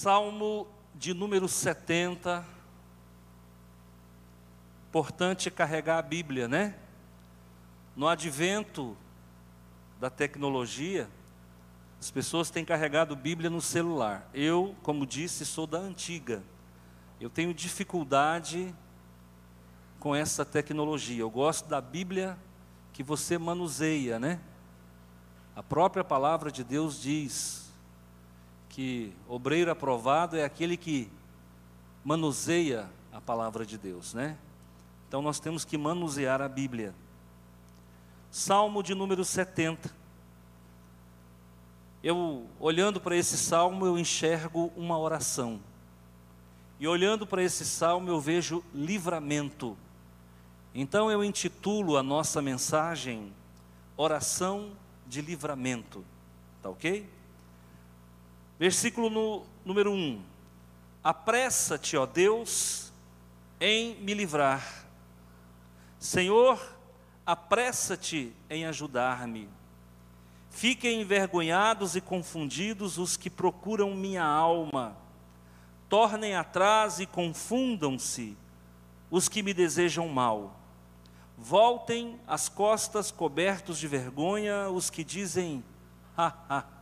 Salmo de número 70. Importante carregar a Bíblia, né? No advento da tecnologia, as pessoas têm carregado Bíblia no celular. Eu, como disse, sou da antiga. Eu tenho dificuldade com essa tecnologia. Eu gosto da Bíblia que você manuseia, né? A própria palavra de Deus diz que obreiro aprovado é aquele que manuseia a palavra de Deus, né? Então nós temos que manusear a Bíblia. Salmo de número 70. Eu, olhando para esse salmo, eu enxergo uma oração. E olhando para esse salmo, eu vejo livramento. Então eu intitulo a nossa mensagem Oração de Livramento. Tá ok? Versículo no, número 1. Apressa-te, ó Deus, em me livrar. Senhor, apressa-te em ajudar-me. Fiquem envergonhados e confundidos os que procuram minha alma. Tornem atrás e confundam-se os que me desejam mal. Voltem as costas cobertos de vergonha os que dizem, ha, ha.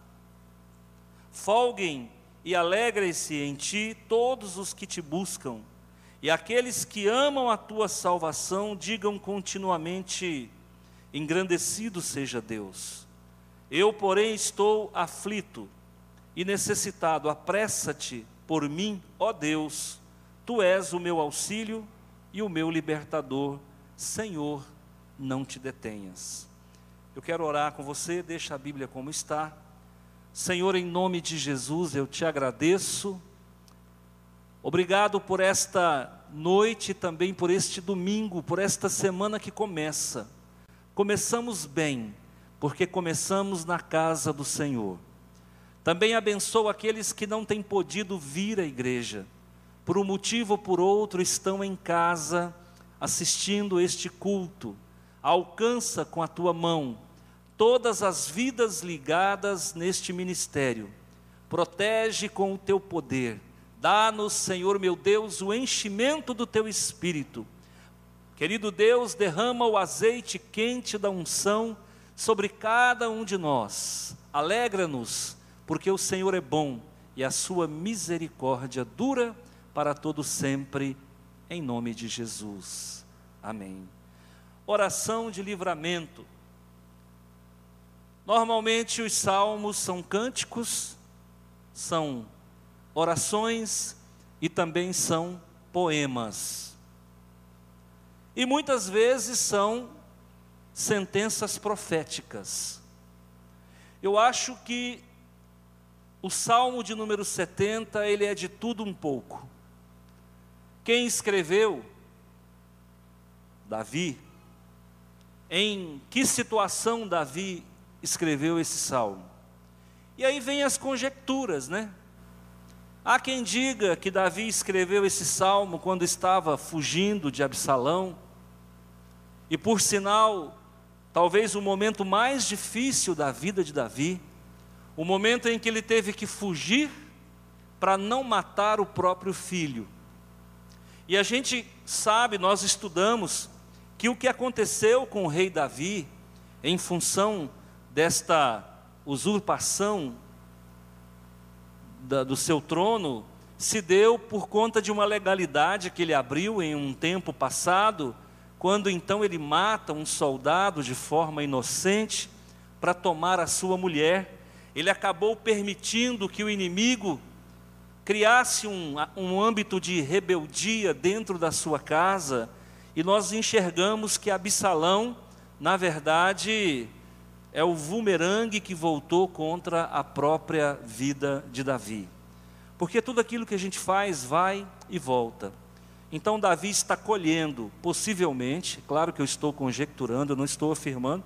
Folguem e alegrem-se em ti todos os que te buscam. E aqueles que amam a tua salvação, digam continuamente: Engrandecido seja Deus. Eu, porém, estou aflito e necessitado, apressa-te por mim, ó Deus. Tu és o meu auxílio e o meu libertador. Senhor, não te detenhas. Eu quero orar com você, deixa a Bíblia como está. Senhor, em nome de Jesus, eu te agradeço Obrigado por esta noite, também por este domingo, por esta semana que começa. Começamos bem, porque começamos na casa do Senhor. Também abençoa aqueles que não têm podido vir à igreja, por um motivo ou por outro estão em casa assistindo este culto. Alcança com a tua mão todas as vidas ligadas neste ministério. Protege com o teu poder Dá-nos, Senhor meu Deus, o enchimento do teu espírito. Querido Deus, derrama o azeite quente da unção sobre cada um de nós. Alegra-nos, porque o Senhor é bom e a sua misericórdia dura para todo sempre, em nome de Jesus. Amém. Oração de livramento. Normalmente os salmos são cânticos, são orações e também são poemas. E muitas vezes são sentenças proféticas. Eu acho que o Salmo de número 70, ele é de tudo um pouco. Quem escreveu? Davi. Em que situação Davi escreveu esse salmo? E aí vem as conjecturas, né? Há quem diga que Davi escreveu esse salmo quando estava fugindo de Absalão, e por sinal, talvez o momento mais difícil da vida de Davi, o momento em que ele teve que fugir para não matar o próprio filho. E a gente sabe, nós estudamos, que o que aconteceu com o rei Davi, em função desta usurpação da, do seu trono se deu por conta de uma legalidade que ele abriu em um tempo passado, quando então ele mata um soldado de forma inocente para tomar a sua mulher. Ele acabou permitindo que o inimigo criasse um, um âmbito de rebeldia dentro da sua casa, e nós enxergamos que Absalão, na verdade, é o bumerangue que voltou contra a própria vida de Davi. Porque tudo aquilo que a gente faz vai e volta. Então Davi está colhendo, possivelmente, claro que eu estou conjecturando, eu não estou afirmando,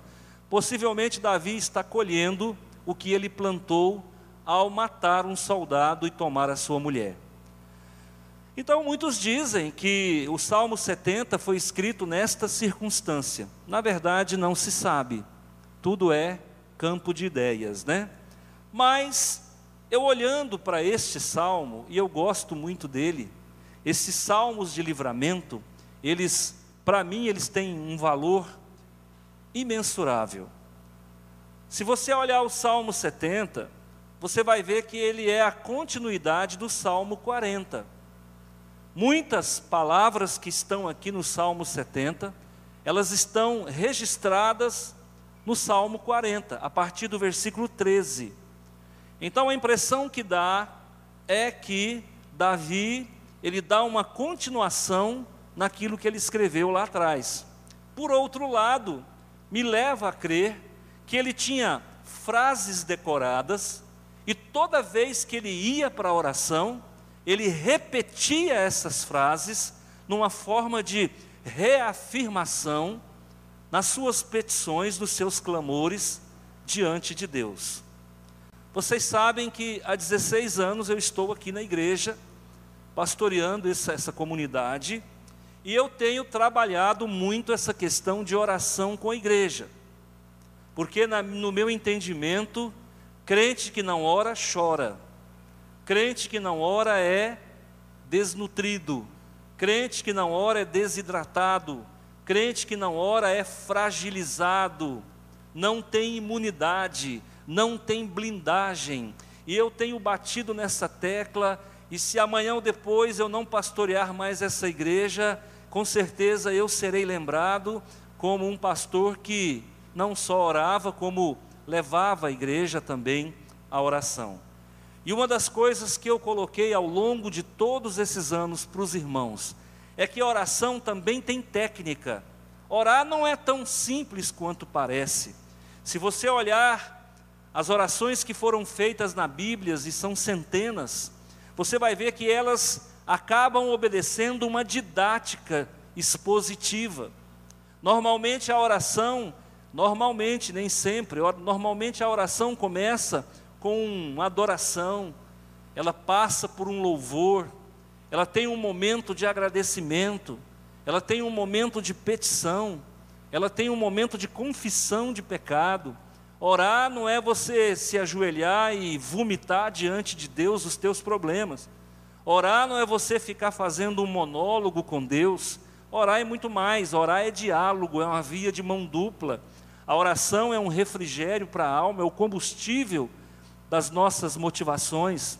possivelmente Davi está colhendo o que ele plantou ao matar um soldado e tomar a sua mulher. Então muitos dizem que o Salmo 70 foi escrito nesta circunstância. Na verdade, não se sabe tudo é campo de ideias, né? Mas eu olhando para este salmo, e eu gosto muito dele, esses salmos de livramento, eles, para mim, eles têm um valor imensurável. Se você olhar o Salmo 70, você vai ver que ele é a continuidade do Salmo 40. Muitas palavras que estão aqui no Salmo 70, elas estão registradas no Salmo 40, a partir do versículo 13. Então a impressão que dá é que Davi, ele dá uma continuação naquilo que ele escreveu lá atrás. Por outro lado, me leva a crer que ele tinha frases decoradas e toda vez que ele ia para a oração, ele repetia essas frases numa forma de reafirmação nas suas petições, nos seus clamores diante de Deus. Vocês sabem que há 16 anos eu estou aqui na igreja, pastoreando essa, essa comunidade, e eu tenho trabalhado muito essa questão de oração com a igreja, porque na, no meu entendimento, crente que não ora, chora, crente que não ora é desnutrido, crente que não ora é desidratado, crente que não ora é fragilizado, não tem imunidade, não tem blindagem. E eu tenho batido nessa tecla, e se amanhã ou depois eu não pastorear mais essa igreja, com certeza eu serei lembrado como um pastor que não só orava, como levava a igreja também à oração. E uma das coisas que eu coloquei ao longo de todos esses anos para os irmãos é que a oração também tem técnica. Orar não é tão simples quanto parece. Se você olhar as orações que foram feitas na Bíblia, e são centenas, você vai ver que elas acabam obedecendo uma didática expositiva. Normalmente a oração, normalmente, nem sempre, normalmente a oração começa com uma adoração, ela passa por um louvor, ela tem um momento de agradecimento, ela tem um momento de petição, ela tem um momento de confissão de pecado. Orar não é você se ajoelhar e vomitar diante de Deus os teus problemas. Orar não é você ficar fazendo um monólogo com Deus. Orar é muito mais, orar é diálogo, é uma via de mão dupla. A oração é um refrigério para a alma, é o combustível das nossas motivações.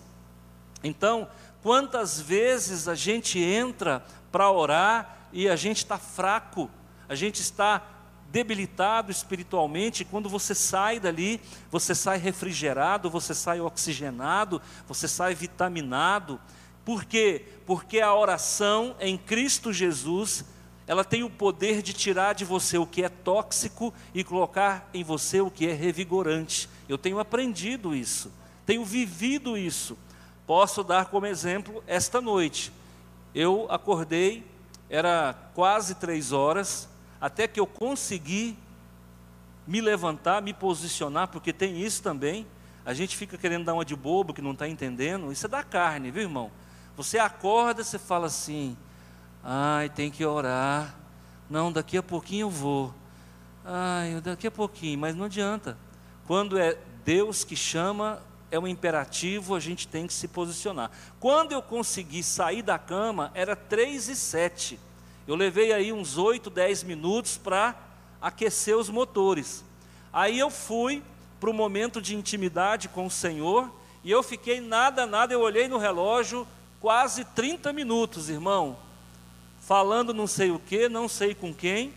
Então, quantas vezes a gente entra para orar e a gente está fraco, a gente está debilitado espiritualmente, quando você sai dali, você sai refrigerado, você sai oxigenado, você sai vitaminado, por quê? Porque a oração em Cristo Jesus, ela tem o poder de tirar de você o que é tóxico e colocar em você o que é revigorante. Eu tenho aprendido isso, tenho vivido isso. Posso dar como exemplo esta noite. Eu acordei, era quase três horas, até que eu consegui me levantar, me posicionar, porque tem isso também. A gente fica querendo dar uma de bobo que não está entendendo. Isso é da carne, viu irmão? Você acorda, você fala assim: ai, tem que orar. Não, daqui a pouquinho eu vou. Ai, daqui a pouquinho, mas não adianta. Quando é Deus que chama, é um imperativo, a gente tem que se posicionar. Quando eu consegui sair da cama, era três e sete. Eu levei aí uns 8, 10 minutos para aquecer os motores. Aí eu fui para o momento de intimidade com o Senhor, e eu fiquei nada, nada, eu olhei no relógio, quase 30 minutos, irmão, falando não sei o que, não sei com quem,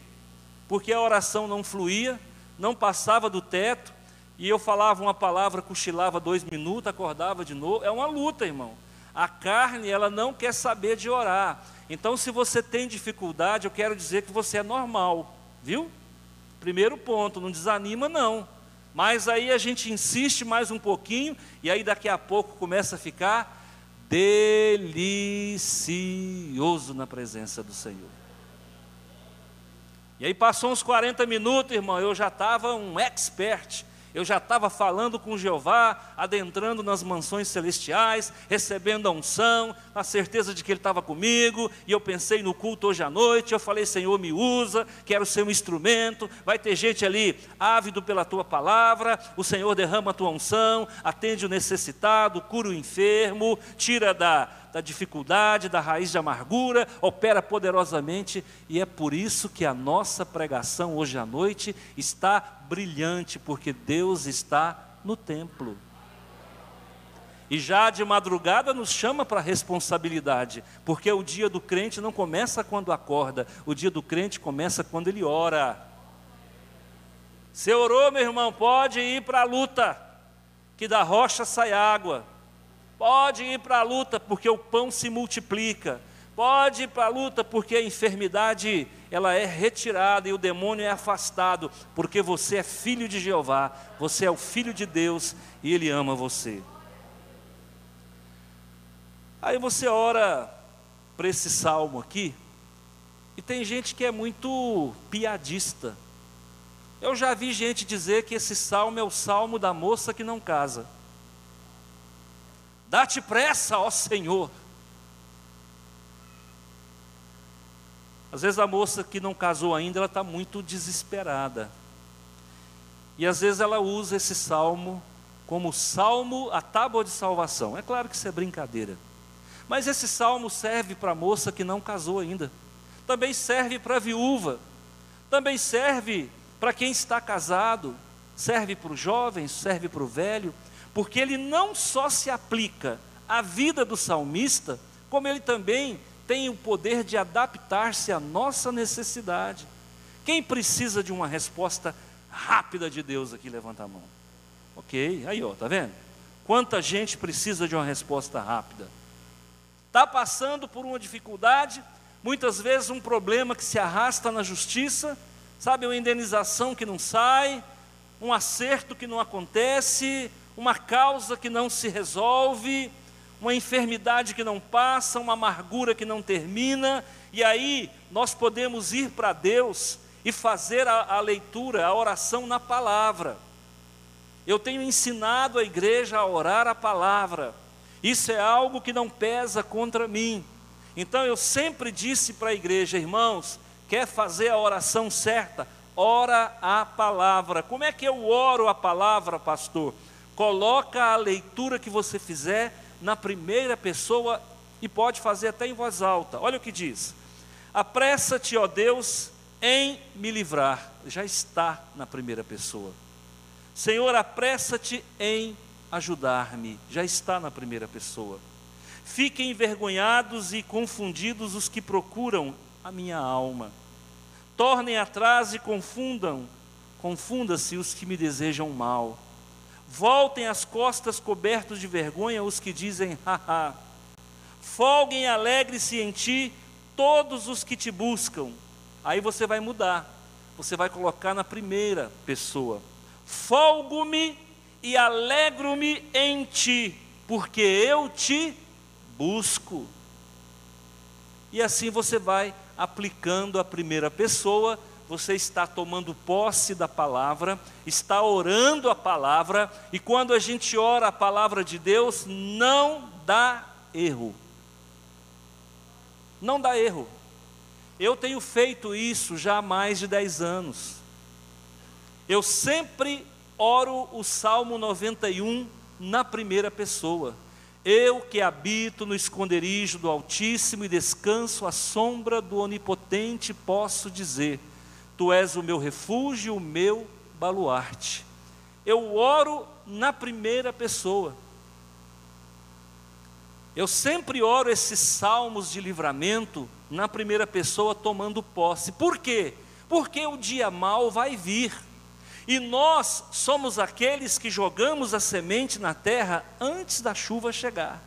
porque a oração não fluía, não passava do teto, e eu falava uma palavra, cochilava dois minutos, acordava de novo. É uma luta, irmão. A carne, ela não quer saber de orar. Então, se você tem dificuldade, eu quero dizer que você é normal, viu? Primeiro ponto, não desanima, não. Mas aí a gente insiste mais um pouquinho, e aí daqui a pouco começa a ficar delicioso na presença do Senhor. E aí passou uns 40 minutos, irmão, eu já estava um expert. Eu já estava falando com Jeová, adentrando nas mansões celestiais, recebendo a unção, a certeza de que Ele estava comigo, e eu pensei no culto hoje à noite, eu falei, Senhor, me usa, quero ser um instrumento, vai ter gente ali ávido pela tua palavra, o Senhor derrama a tua unção, atende o necessitado, cura o enfermo, tira da, da dificuldade, da raiz de amargura, opera poderosamente, e é por isso que a nossa pregação hoje à noite está brilhante, porque Deus está no templo. E já de madrugada nos chama para responsabilidade, porque o dia do crente não começa quando acorda, o dia do crente começa quando ele ora. Você orou, meu irmão, pode ir para a luta, que da rocha sai água. Pode ir para a luta, porque o pão se multiplica. Pode ir para a luta, porque a enfermidade ela é retirada e o demônio é afastado, porque você é filho de Jeová, você é o filho de Deus e Ele ama você. Aí você ora para esse salmo aqui, e tem gente que é muito piadista. Eu já vi gente dizer que esse salmo é o salmo da moça que não casa. Dá-te pressa, ó Senhor. Às vezes a moça que não casou ainda, ela está muito desesperada. E às vezes ela usa esse salmo como salmo, a tábua de salvação. É claro que isso é brincadeira. Mas esse salmo serve para a moça que não casou ainda. Também serve para a viúva. Também serve para quem está casado. Serve para o jovem, serve para o velho. Porque ele não só se aplica à vida do salmista, como ele também tem o poder de adaptar-se à nossa necessidade. Quem precisa de uma resposta rápida de Deus aqui, levanta a mão. Ok, aí ó, tá vendo? Quanta gente precisa de uma resposta rápida. Está passando por uma dificuldade, muitas vezes um problema que se arrasta na justiça, sabe, uma indenização que não sai, um acerto que não acontece, uma causa que não se resolve, uma enfermidade que não passa, uma amargura que não termina, e aí nós podemos ir para Deus e fazer a, a, leitura, a oração na palavra. Eu tenho ensinado a igreja a orar a palavra, isso é algo que não pesa contra mim. Então eu sempre disse para a igreja, irmãos, quer fazer a oração certa? Ora a palavra. Como é que eu oro a palavra, pastor? Coloca a leitura que você fizer na primeira pessoa e pode fazer até em voz alta. Olha o que diz: Apressa-te, ó Deus, em me livrar. Já está na primeira pessoa. Senhor, apressa-te em ajudar-me. Já está na primeira pessoa. Fiquem envergonhados e confundidos os que procuram a minha alma. Tornem atrás e confundam, confunda-se os que me desejam mal. Voltem as costas cobertos de vergonha os que dizem, haha. Folguem e alegre-se em ti todos os que te buscam. Aí você vai mudar. Você vai colocar na primeira pessoa. Folgo-me e alegro-me em ti, porque eu te busco. E assim você vai aplicando a primeira pessoa você está tomando posse da palavra, está orando a palavra, e quando a gente ora a palavra de Deus, não dá erro. Não dá erro. Eu tenho feito isso já há mais de 10 anos. Eu sempre oro o Salmo 91 na primeira pessoa. Eu que habito no esconderijo do Altíssimo e descanso à sombra do Onipotente, posso dizer: Tu és o meu refúgio, o meu baluarte. Eu oro na primeira pessoa. Eu sempre oro esses salmos de livramento na primeira pessoa, tomando posse. Por quê? Porque o dia mal vai vir. E nós somos aqueles que jogamos a semente na terra antes da chuva chegar.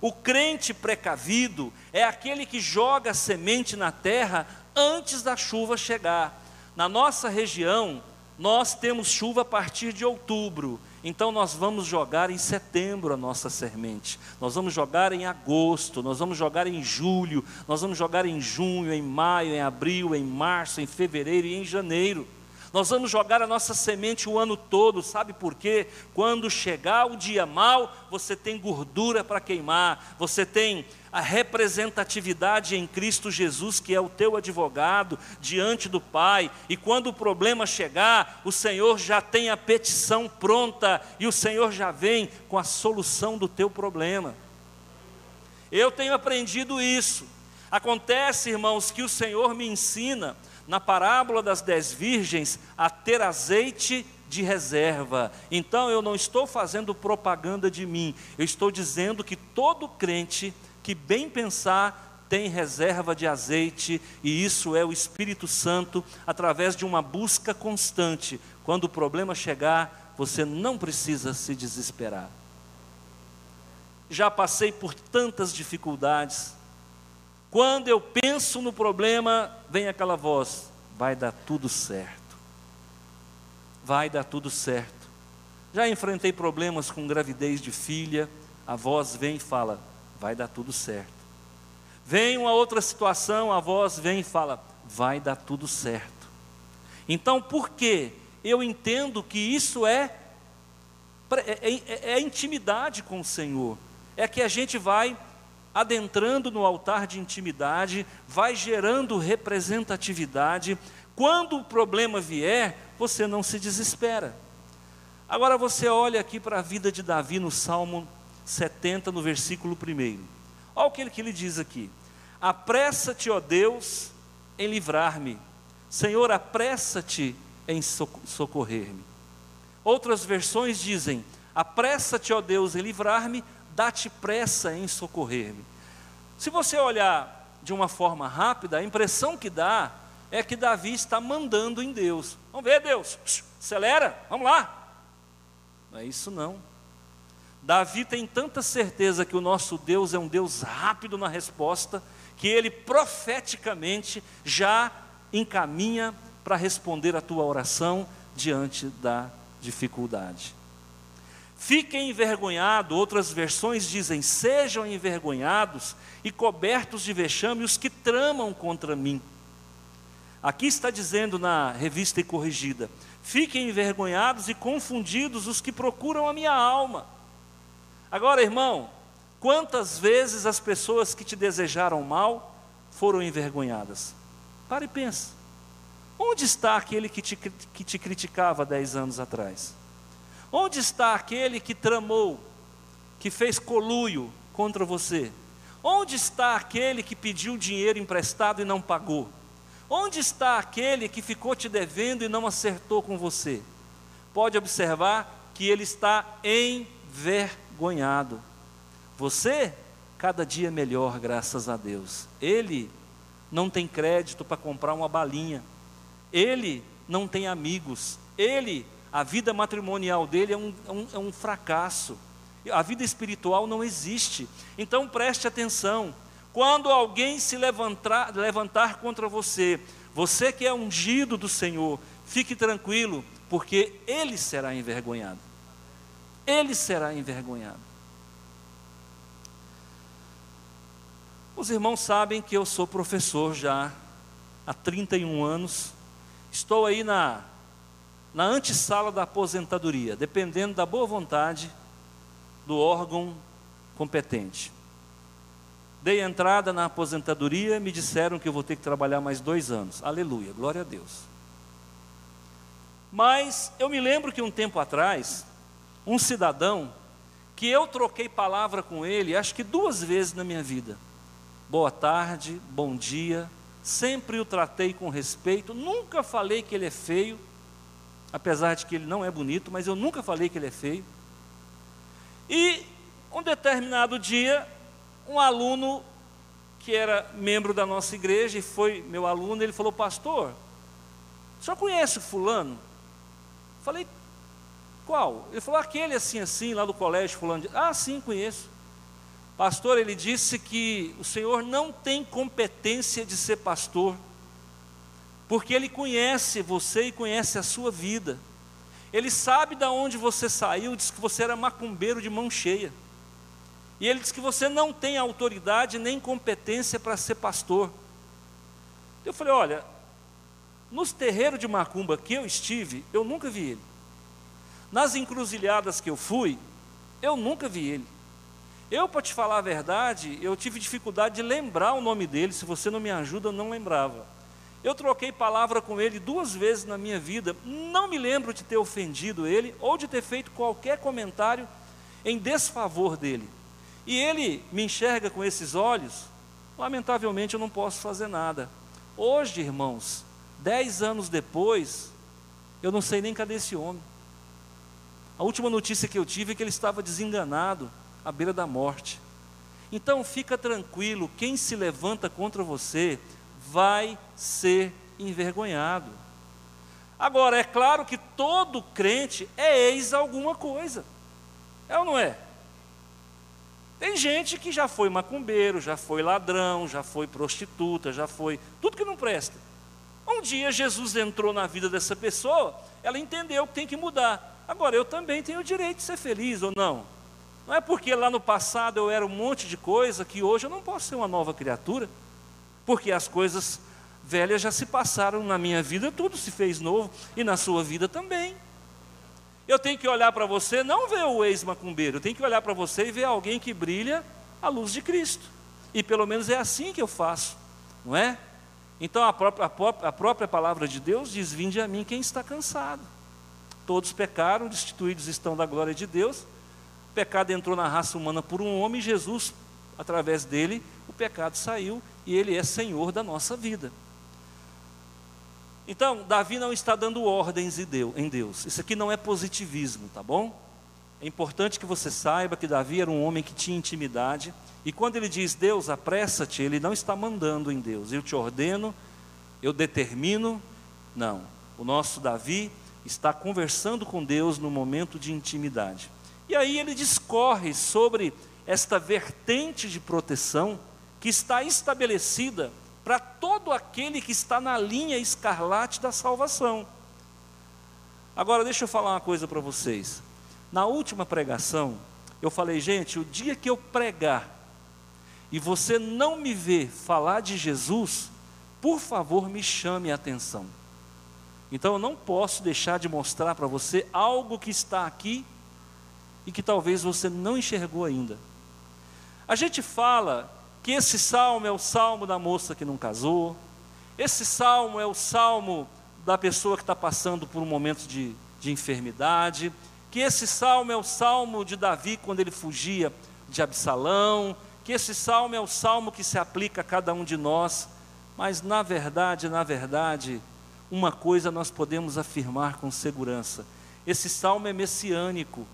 O crente precavido é aquele que joga a semente na terra antes da chuva chegar. Na nossa região, nós temos chuva a partir de outubro, então nós vamos jogar em setembro a nossa semente, nós vamos jogar em agosto, nós vamos jogar em julho, nós vamos jogar em junho, em maio, em abril, em março, em fevereiro e em janeiro. Nós vamos jogar a nossa semente o ano todo, sabe por quê? Quando chegar o dia mal, você tem gordura para queimar, você tem a representatividade em Cristo Jesus, que é o teu advogado diante do Pai, e quando o problema chegar, o Senhor já tem a petição pronta e o Senhor já vem com a solução do teu problema. Eu tenho aprendido isso. Acontece, irmãos, que o Senhor me ensina na parábola das dez virgens a ter azeite de reserva. Então eu não estou fazendo propaganda de mim, eu estou dizendo que todo crente que bem pensar tem reserva de azeite, e isso é o Espírito Santo, através de uma busca constante. Quando o problema chegar, você não precisa se desesperar. Já passei por tantas dificuldades, quando eu penso no problema, vem aquela voz: vai dar tudo certo. Vai dar tudo certo. Já enfrentei problemas com gravidez de filha, a voz vem e fala: vai dar tudo certo. Vem uma outra situação, a voz vem e fala: vai dar tudo certo. Então, por quê? Eu entendo que isso é, é, é, é intimidade com o Senhor. É que a gente vai adentrando no altar de intimidade, vai gerando representatividade. Quando o problema vier, você não se desespera. Agora você olha aqui para a vida de Davi no Salmo 70, no versículo 1. Olha o que ele, que ele diz aqui: Apressa-te, ó Deus, em livrar-me. Senhor, apressa-te em socorrer-me. Outras versões dizem: Apressa-te, ó Deus, em livrar-me, dá-te pressa em socorrer-me. Se você olhar de uma forma rápida, a impressão que dá é que Davi está mandando em Deus. Vamos ver, Deus, acelera, vamos lá. Não é isso não. Davi tem tanta certeza que o nosso Deus é um Deus rápido na resposta, que ele profeticamente já encaminha para responder a tua oração diante da dificuldade. Fiquem envergonhados, outras versões dizem: sejam envergonhados e cobertos de vexame os que tramam contra mim. Aqui está dizendo na revista e corrigida: fiquem envergonhados e confundidos os que procuram a minha alma. Agora, irmão, quantas vezes as pessoas que te desejaram mal foram envergonhadas? Pare e pensa. Onde está aquele que te, que te criticava dez anos atrás? Onde está aquele que tramou, que fez coluio contra você? Onde está aquele que pediu dinheiro emprestado e não pagou? Onde está aquele que ficou te devendo e não acertou com você? Pode observar que ele está envergonhado. Você, cada dia melhor, graças a Deus. Ele não tem crédito para comprar uma balinha. Ele não tem amigos. Ele a vida matrimonial dele é um, é um, é um fracasso. A vida espiritual não existe. Então preste atenção. Quando alguém se levantar, levantar contra você, você que é ungido do Senhor, fique tranquilo, porque ele será envergonhado. Ele será envergonhado. Os irmãos sabem que eu sou professor já há 31 anos. Estou aí na na antessala da aposentadoria, dependendo da boa vontade do órgão competente. Dei entrada na aposentadoria, me disseram que eu vou ter que trabalhar mais dois anos. Aleluia, glória a Deus. Mas eu me lembro que um tempo atrás, um cidadão, que eu troquei palavra com ele, acho que duas vezes na minha vida. Boa tarde, bom dia, sempre o tratei com respeito, nunca falei que ele é feio, apesar de que ele não é bonito, mas eu nunca falei que ele é feio. E um determinado dia, um aluno que era membro da nossa igreja e foi meu aluno, ele falou: Pastor, senhor conhece o fulano? Falei: Qual? Ele falou: Aquele assim, assim, lá do colégio, fulano. Ah, sim, conheço. Pastor, ele disse que o senhor não tem competência de ser pastor porque Ele conhece você e conhece a sua vida. Ele sabe de onde você saiu, diz que você era macumbeiro de mão cheia. E ele diz que você não tem autoridade nem competência para ser pastor. Eu falei: olha, Nos terreiros de macumba que eu estive, eu nunca vi ele. Nas encruzilhadas que eu fui, eu nunca vi ele. Eu, para te falar a verdade, eu tive dificuldade de lembrar o nome dele, se você não me ajuda, eu não lembrava. Eu troquei palavra com ele duas vezes na minha vida, não me lembro de ter ofendido ele ou de ter feito qualquer comentário em desfavor dele. E ele me enxerga com esses olhos, lamentavelmente eu não posso fazer nada. Hoje, irmãos, dez anos depois, eu não sei nem cadê esse homem. A última notícia que eu tive é que ele estava desenganado, à beira da morte. Então fica tranquilo, quem se levanta contra você vai ser envergonhado. Agora, é claro que todo crente é ex alguma coisa. É ou não é? Tem gente que já foi macumbeiro, já foi ladrão, já foi prostituta, já foi tudo que não presta. Um dia Jesus entrou na vida dessa pessoa, ela entendeu que tem que mudar. Agora, eu também tenho o direito de ser feliz ou não? Não é porque lá no passado eu era um monte de coisa que hoje eu não posso ser uma nova criatura, porque as coisas velhas já se passaram na minha vida, tudo se fez novo e na sua vida também. Eu tenho que olhar para você, não ver o ex-macumbeiro, eu tenho que olhar para você e ver alguém que brilha a luz de Cristo. E pelo menos é assim que eu faço, não é? Então a própria, a própria palavra de Deus diz: Vinde a mim quem está cansado Todos pecaram, destituídos estão da glória de Deus. O pecado entrou na raça humana por um homem, Jesus, através dele, pecado saiu e ele é Senhor da nossa vida. Então, Davi não está dando ordens em Deus. Isso aqui não é positivismo, tá bom? É importante que você saiba que Davi era um homem que tinha intimidade. E quando ele diz, Deus, apressa-te, ele não está mandando em Deus. Eu te ordeno, eu determino. Não. O nosso Davi está conversando com Deus no momento de intimidade. E aí ele discorre sobre esta vertente de proteção que está estabelecida para todo aquele que está na linha escarlate da salvação. Agora, deixa eu falar uma coisa para vocês. Na última pregação, eu falei, gente, o dia que eu pregar e você não me ver falar de Jesus, por favor, me chame a atenção. Então eu não posso deixar de mostrar para você algo que está aqui e que talvez você não enxergou ainda. A gente fala que esse salmo é o salmo da moça que não casou, esse salmo é o salmo da pessoa que está passando por um momento de, de enfermidade, que esse salmo é o salmo de Davi quando ele fugia de Absalão, que esse salmo é o salmo que se aplica a cada um de nós, mas na verdade, na verdade, uma coisa nós podemos afirmar com segurança: esse salmo é messiânico,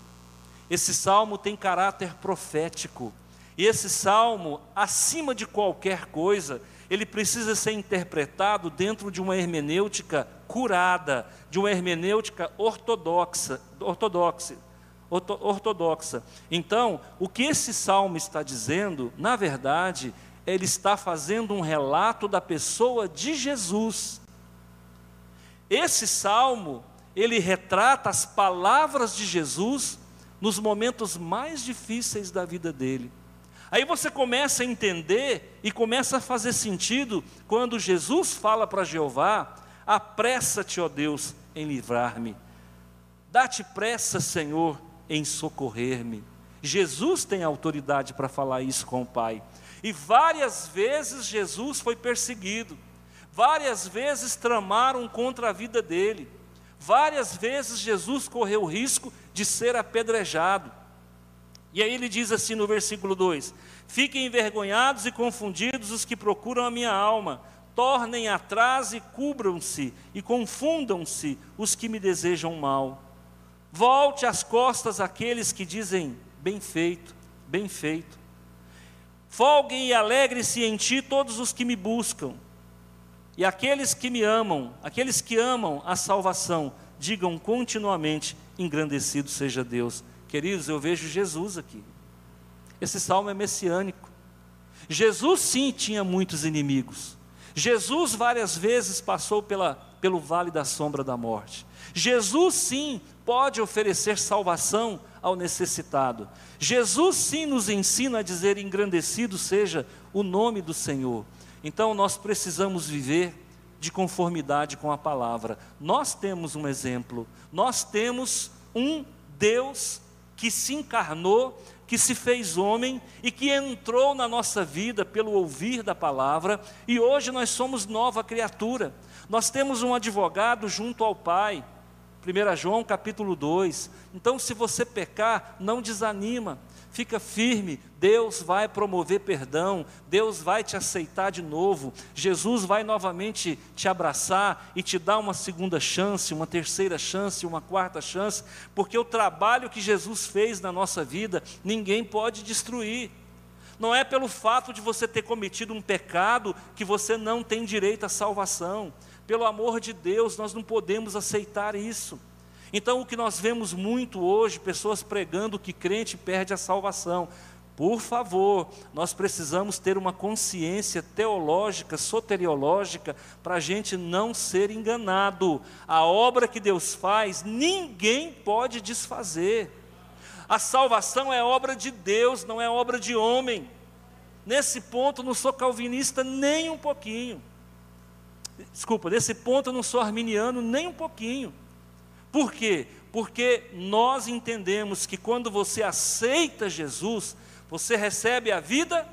esse salmo tem caráter profético, e esse salmo, acima de qualquer coisa, ele precisa ser interpretado dentro de uma hermenêutica curada, de uma hermenêutica ortodoxa, ortodoxa, ortodoxa. Então, o que esse salmo está dizendo, na verdade, ele está fazendo um relato da pessoa de Jesus. Esse salmo, ele retrata as palavras de Jesus nos momentos mais difíceis da vida dele. Aí você começa a entender e começa a fazer sentido quando Jesus fala para Jeová: Apressa-te, ó Deus, em livrar-me. Dá-te pressa, Senhor, em socorrer-me. Jesus tem autoridade para falar isso com o Pai. E várias vezes Jesus foi perseguido. Várias vezes tramaram contra a vida dele. Várias vezes Jesus correu o risco de ser apedrejado. E aí ele diz assim no versículo 2: Fiquem envergonhados e confundidos os que procuram a minha alma, tornem atrás e cubram-se, e confundam-se os que me desejam mal. Volte as costas àqueles que dizem: Bem feito, bem feito. Folguem e alegre-se em ti todos os que me buscam. E aqueles que me amam, aqueles que amam a salvação, digam continuamente: engrandecido seja Deus. Queridos, eu vejo Jesus aqui. Esse salmo é messiânico. Jesus sim tinha muitos inimigos. Jesus várias vezes passou pela, pelo vale da sombra da morte. Jesus sim pode oferecer salvação ao necessitado. Jesus sim nos ensina a dizer: engrandecido seja o nome do Senhor. Então nós precisamos viver de conformidade com a palavra. Nós temos um exemplo, nós temos um Deus que se encarnou, que se fez homem e que entrou na nossa vida pelo ouvir da palavra, e hoje nós somos nova criatura. Nós temos um advogado junto ao Pai. 1 João capítulo 2. Então, se você pecar, não desanima fica firme, Deus vai promover perdão, Deus vai te aceitar de novo, Jesus vai novamente te abraçar e te dar uma segunda chance, uma terceira chance, uma quarta chance, porque o trabalho que Jesus fez na nossa vida, ninguém pode destruir. Não é pelo fato de você ter cometido um pecado que você não tem direito à salvação. Pelo amor de Deus, nós não podemos aceitar isso. Então, o que nós vemos muito hoje, pessoas pregando que crente perde a salvação. Por favor, nós precisamos ter uma consciência teológica, soteriológica, para a gente não ser enganado. A obra que Deus faz, ninguém pode desfazer. A salvação é obra de Deus, não é obra de homem. Nesse ponto, não sou calvinista nem um pouquinho. Desculpa, nesse ponto, não sou arminiano nem um pouquinho. Por quê? Porque nós entendemos que quando você aceita Jesus, você recebe a vida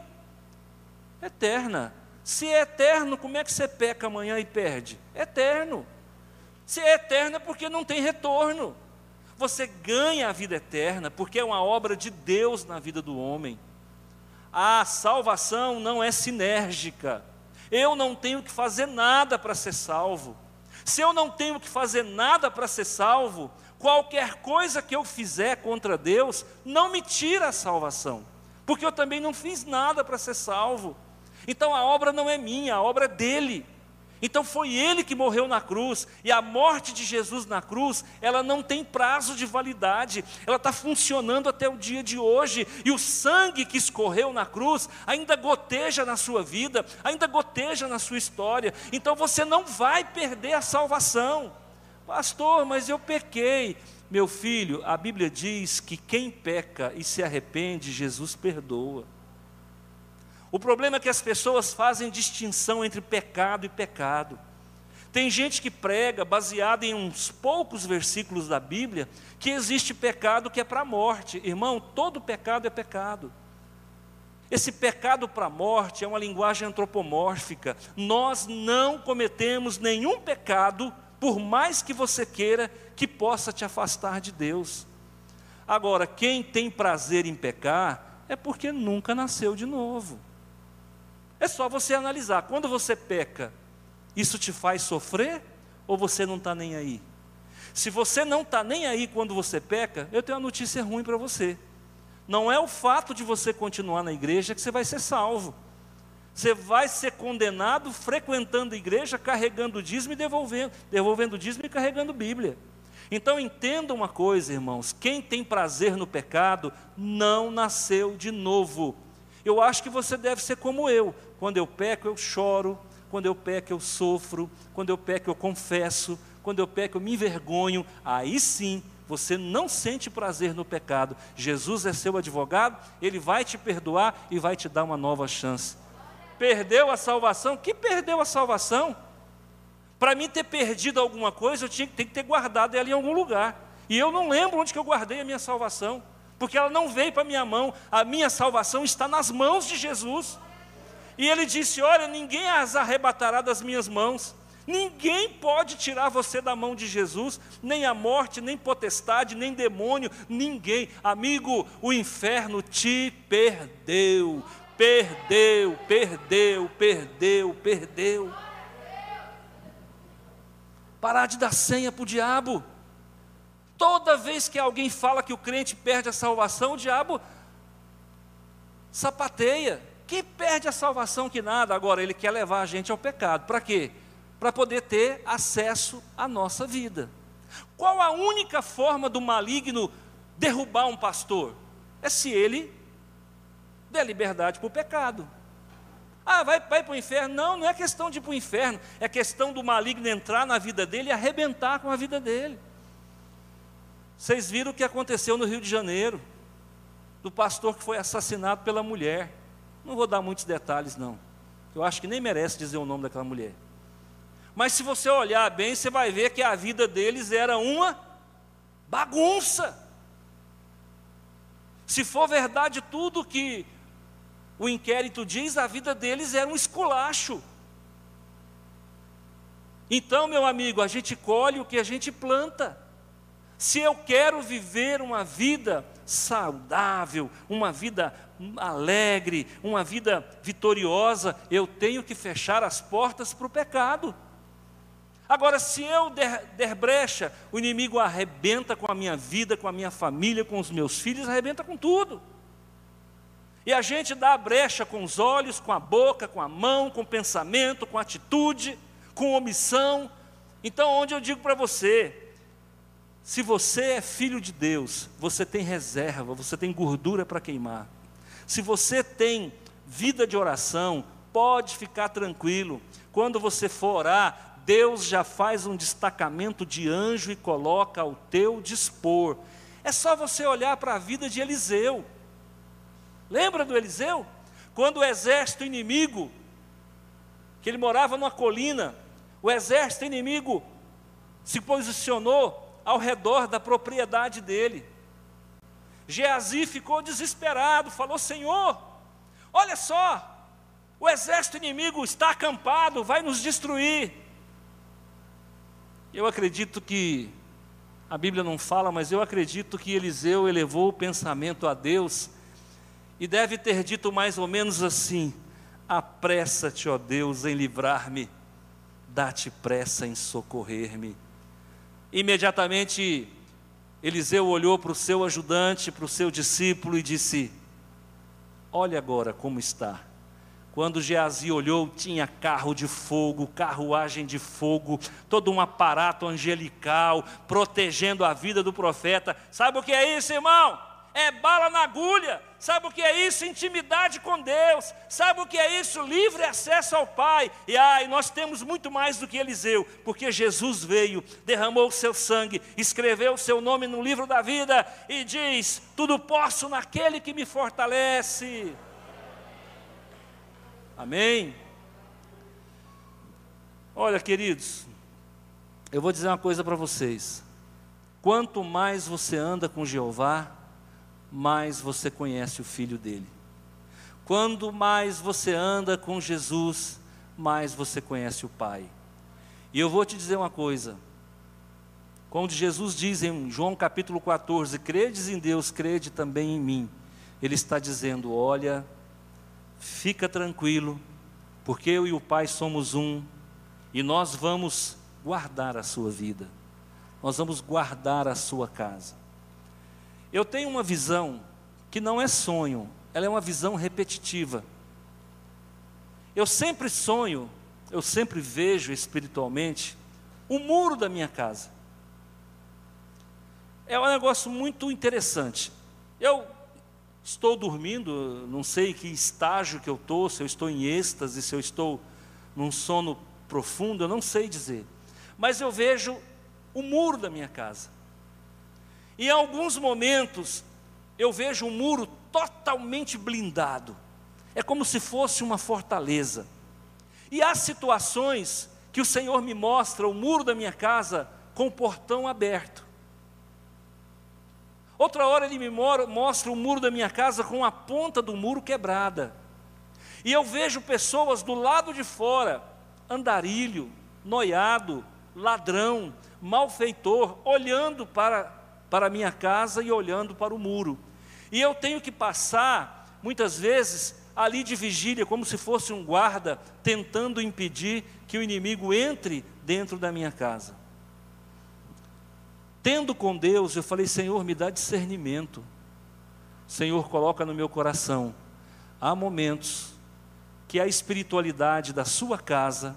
eterna. Se é eterno, como é que você peca amanhã e perde? Eterno. Se é eterno é porque não tem retorno. Você ganha a vida eterna porque é uma obra de Deus na vida do homem. A salvação não é sinérgica. Eu não tenho que fazer nada para ser salvo. Se eu não tenho que fazer nada para ser salvo, qualquer coisa que eu fizer contra Deus não me tira a salvação, porque eu também não fiz nada para ser salvo. Então a obra não é minha, a obra é dele. Então foi ele que morreu na cruz, e a morte de Jesus na cruz, ela não tem prazo de validade, ela está funcionando até o dia de hoje, e o sangue que escorreu na cruz ainda goteja na sua vida, ainda goteja na sua história, então você não vai perder a salvação. Pastor, mas eu pequei. Meu filho, a Bíblia diz que quem peca e se arrepende, Jesus perdoa. O problema é que as pessoas fazem distinção entre pecado e pecado. Tem gente que prega, baseado em uns poucos versículos da Bíblia, que existe pecado que é para a morte. Irmão, todo pecado é pecado. Esse pecado para a morte é uma linguagem antropomórfica. Nós não cometemos nenhum pecado, por mais que você queira, que possa te afastar de Deus. Agora, quem tem prazer em pecar é porque nunca nasceu de novo. É só você analisar. Quando você peca, isso te faz sofrer ou você não está nem aí? Se você não está nem aí quando você peca, eu tenho uma notícia ruim para você. Não é o fato de você continuar na igreja que você vai ser salvo. Você vai ser condenado frequentando a igreja, carregando o dízimo e devolvendo, devolvendo o dízimo e carregando Bíblia. Então entenda uma coisa, irmãos: quem tem prazer no pecado não nasceu de novo. Eu acho que você deve ser como eu. Quando eu peco, eu choro. Quando eu peco, eu sofro. Quando eu peco, eu confesso. Quando eu peco, eu me envergonho. Aí sim, você não sente prazer no pecado. Jesus é seu advogado, ele vai te perdoar e vai te dar uma nova chance. Perdeu a salvação? Que perdeu a salvação? Para mim ter perdido alguma coisa, eu tinha que ter guardado ela em algum lugar. E eu não lembro onde que eu guardei a minha salvação porque ela não veio para minha mão, a minha salvação está nas mãos de Jesus. E ele disse: Olha, ninguém as arrebatará das minhas mãos. Ninguém pode tirar você da mão de Jesus, nem a morte, nem potestade, nem demônio, ninguém. Amigo, o inferno te perdeu, perdeu, perdeu, perdeu, perdeu. Parar de dar senha para o diabo. Toda vez que alguém fala que o crente perde a salvação, o diabo sapateia. Que perde a salvação que nada. Agora, ele quer levar a gente ao pecado. Para quê? Para poder ter acesso à nossa vida. Qual a única forma do maligno derrubar um pastor? É se ele der liberdade para o pecado. Ah, vai, vai para o inferno? Não, não é questão de ir para o inferno. É questão do maligno entrar na vida dele e arrebentar com a vida dele. Vocês viram o que aconteceu no Rio de Janeiro, do pastor que foi assassinado pela mulher. Não vou dar muitos detalhes, não. Eu acho que nem merece dizer o nome daquela mulher. Mas se você olhar bem, você vai ver que a vida deles era uma bagunça. Se for verdade tudo que o inquérito diz, a vida deles era um esculacho. Então, meu amigo, a gente colhe o que a gente planta. Se eu quero viver uma vida saudável, uma vida alegre, uma vida vitoriosa, eu tenho que fechar as portas para o pecado. Agora, se eu der, der, brecha, o inimigo arrebenta com a minha vida, com a minha família, com os meus filhos, arrebenta com tudo. E a gente dá brecha com os olhos, com a boca, com a mão, com o pensamento, com a atitude com omissão. Então, onde eu digo para você, se você é filho de Deus, você tem reserva, você tem gordura para queimar. Se você tem vida de oração, pode ficar tranquilo. Quando você for orar, Deus já faz um destacamento de anjo e coloca ao teu dispor. É só você olhar para a vida de Eliseu. Lembra do Eliseu? Quando o exército inimigo, que ele morava numa colina, o exército inimigo se posicionou ao redor da propriedade dele. Geazi ficou desesperado, falou: Senhor, olha só, o exército inimigo está acampado, vai nos destruir. Eu acredito que, a Bíblia não fala, mas eu acredito que Eliseu elevou o pensamento a Deus e deve ter dito mais ou menos assim: Apressa-te, ó Deus, em livrar-me dá-te pressa em socorrer-me. Imediatamente, Eliseu olhou para o seu ajudante, para o seu discípulo e disse: Olha agora como está. Quando Geazi olhou, tinha carro de fogo, carruagem de fogo, todo um aparato angelical protegendo a vida do profeta. Sabe o que é isso, irmão? É bala na agulha. Sabe o que é isso? Intimidade com Deus. Sabe o que é isso? Livre acesso ao Pai. E ai, nós temos muito mais do que Eliseu, porque Jesus veio, derramou o seu sangue, escreveu o seu nome no livro da vida e diz: Tudo posso naquele que me fortalece. Amém? Olha, queridos, eu vou dizer uma coisa para vocês. Quanto mais você anda com Jeová, mais você conhece o Filho dele. Quando mais você anda com Jesus, mais você conhece o Pai. E eu vou te dizer uma coisa. Quando Jesus diz em João capítulo 14: Credes em Deus, crede também em mim. Ele está dizendo: Olha, fica tranquilo, porque eu e o Pai somos um, e nós vamos guardar a sua vida, nós vamos guardar a sua casa. Eu tenho uma visão que não é sonho, ela é uma visão repetitiva. Eu sempre sonho, eu sempre vejo espiritualmente o muro da minha casa. É um negócio muito interessante. Eu estou dormindo, não sei que estágio que eu estou, se eu estou em êxtase, se eu estou num sono profundo, eu não sei dizer. Mas eu vejo o muro da minha casa. Em alguns momentos, eu vejo um muro totalmente blindado. É como se fosse uma fortaleza. E há situações que o Senhor me mostra o muro da minha casa com o portão aberto. Outra hora ele me mostra o muro da minha casa com a ponta do muro quebrada. E eu vejo pessoas do lado de fora, andarilho, noiado, ladrão, malfeitor, olhando para para a minha casa e olhando para o muro. E eu tenho que passar, muitas vezes, ali de vigília, como se fosse um guarda, tentando impedir que o inimigo entre dentro da minha casa. Tendo com Deus, eu falei: Senhor, me dá discernimento. Senhor, coloca no meu coração. Há momentos que a espiritualidade da sua casa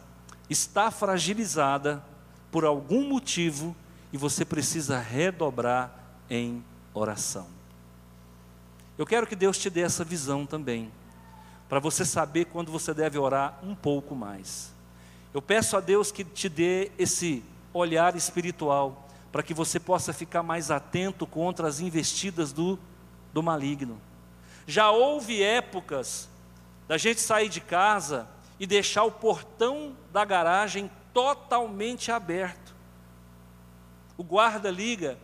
está fragilizada por algum motivo e você precisa redobrar em oração. Eu quero que Deus te dê essa visão também, para você saber quando você deve orar um pouco mais. Eu peço a Deus que te dê esse olhar espiritual, para que você possa ficar mais atento contra as investidas do, do maligno. Já houve épocas da gente sair de casa e deixar o portão da garagem totalmente aberto. O guarda liga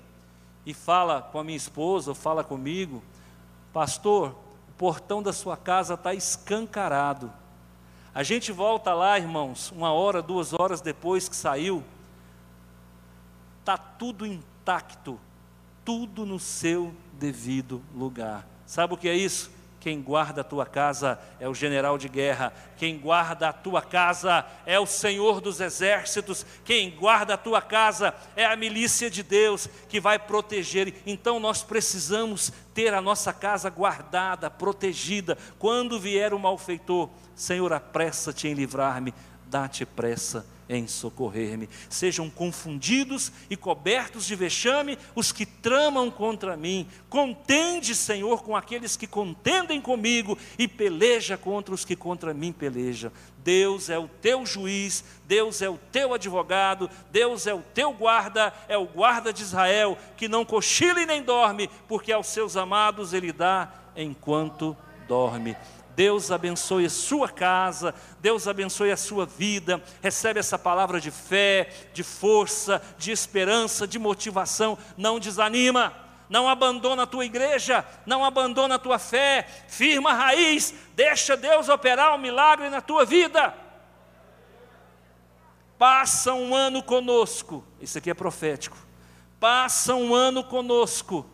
e fala com a minha esposa, ou fala comigo, pastor, o portão da sua casa está escancarado. A gente volta lá, irmãos, uma hora, duas horas depois que saiu, está tudo intacto, tudo no seu devido lugar. Sabe o que é isso? Quem guarda a tua casa é o general de guerra. Quem guarda a tua casa é o Senhor dos exércitos. Quem guarda a tua casa é a milícia de Deus que vai proteger. Então nós precisamos ter a nossa casa guardada, protegida. Quando vier o malfeitor, Senhor, apressa-te em livrar-me, dá-te pressa em socorrer-me. Sejam confundidos e cobertos de vexame os que tramam contra mim. Contende, Senhor, com aqueles que contendem comigo e peleja contra os que contra mim pelejam. Deus é o teu juiz, Deus é o teu advogado, Deus é o teu guarda, é o guarda de Israel, que não cochila e nem dorme, porque aos seus amados ele dá enquanto dorme. Deus abençoe a sua casa, Deus abençoe a sua vida. Recebe essa palavra de fé, de força, de esperança, de motivação. Não desanima, não abandona a tua igreja, não abandona a tua fé. Firma a raiz, deixa Deus operar o um milagre na tua vida. Passa um ano conosco, isso aqui é profético. Passa um ano conosco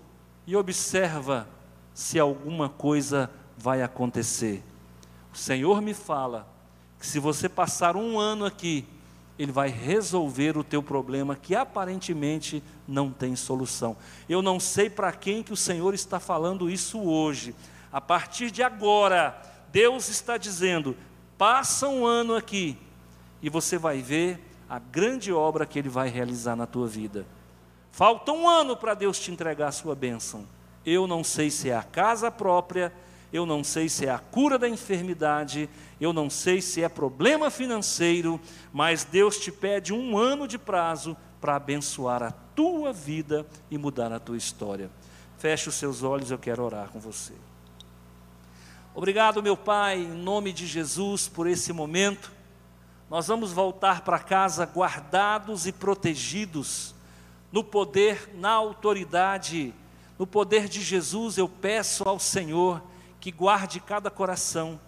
e observa se alguma coisa vai acontecer. O Senhor me fala que se você passar um ano aqui, Ele vai resolver o teu problema que aparentemente não tem solução. Eu não sei para quem que o Senhor está falando isso hoje. A partir de agora, Deus está dizendo: passa um ano aqui e você vai ver a grande obra que Ele vai realizar na tua vida. Falta um ano para Deus te entregar a sua bênção. Eu não sei se é a casa própria, eu não sei se é a cura da enfermidade, eu não sei se é problema financeiro, mas Deus te pede um ano de prazo para abençoar a tua vida e mudar a tua história. Feche os seus olhos, eu quero orar com você. Obrigado, meu Pai, em nome de Jesus, por esse momento. Nós vamos voltar para casa guardados e protegidos, no poder, na autoridade, no poder de Jesus. Eu peço ao Senhor que guarde cada coração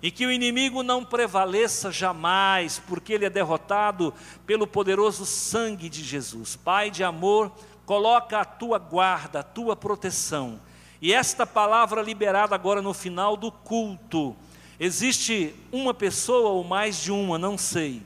e que o inimigo não prevaleça jamais, porque ele é derrotado pelo poderoso sangue de Jesus. Pai de amor, coloca a tua guarda, a tua proteção. E esta palavra liberada agora no final do culto, existe uma pessoa ou mais de uma, não sei,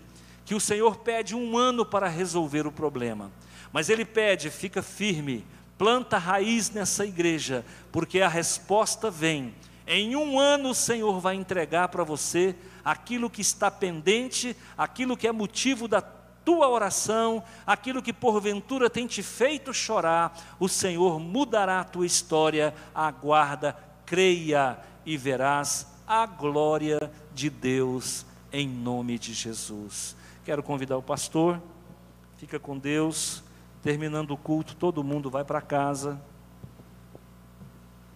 que o Senhor pede um ano para resolver o problema. Mas ele pede, fica firme, planta raiz nessa igreja, porque a resposta vem em um ano o Senhor vai entregar para você aquilo que está pendente, aquilo que é motivo da tua oração, aquilo que porventura tem te feito chorar, o Senhor mudará a tua história. Aguarda, creia e verás a glória de Deus em nome de Jesus. Quero convidar o pastor, fica com Deus. Terminando o culto, todo mundo vai para casa.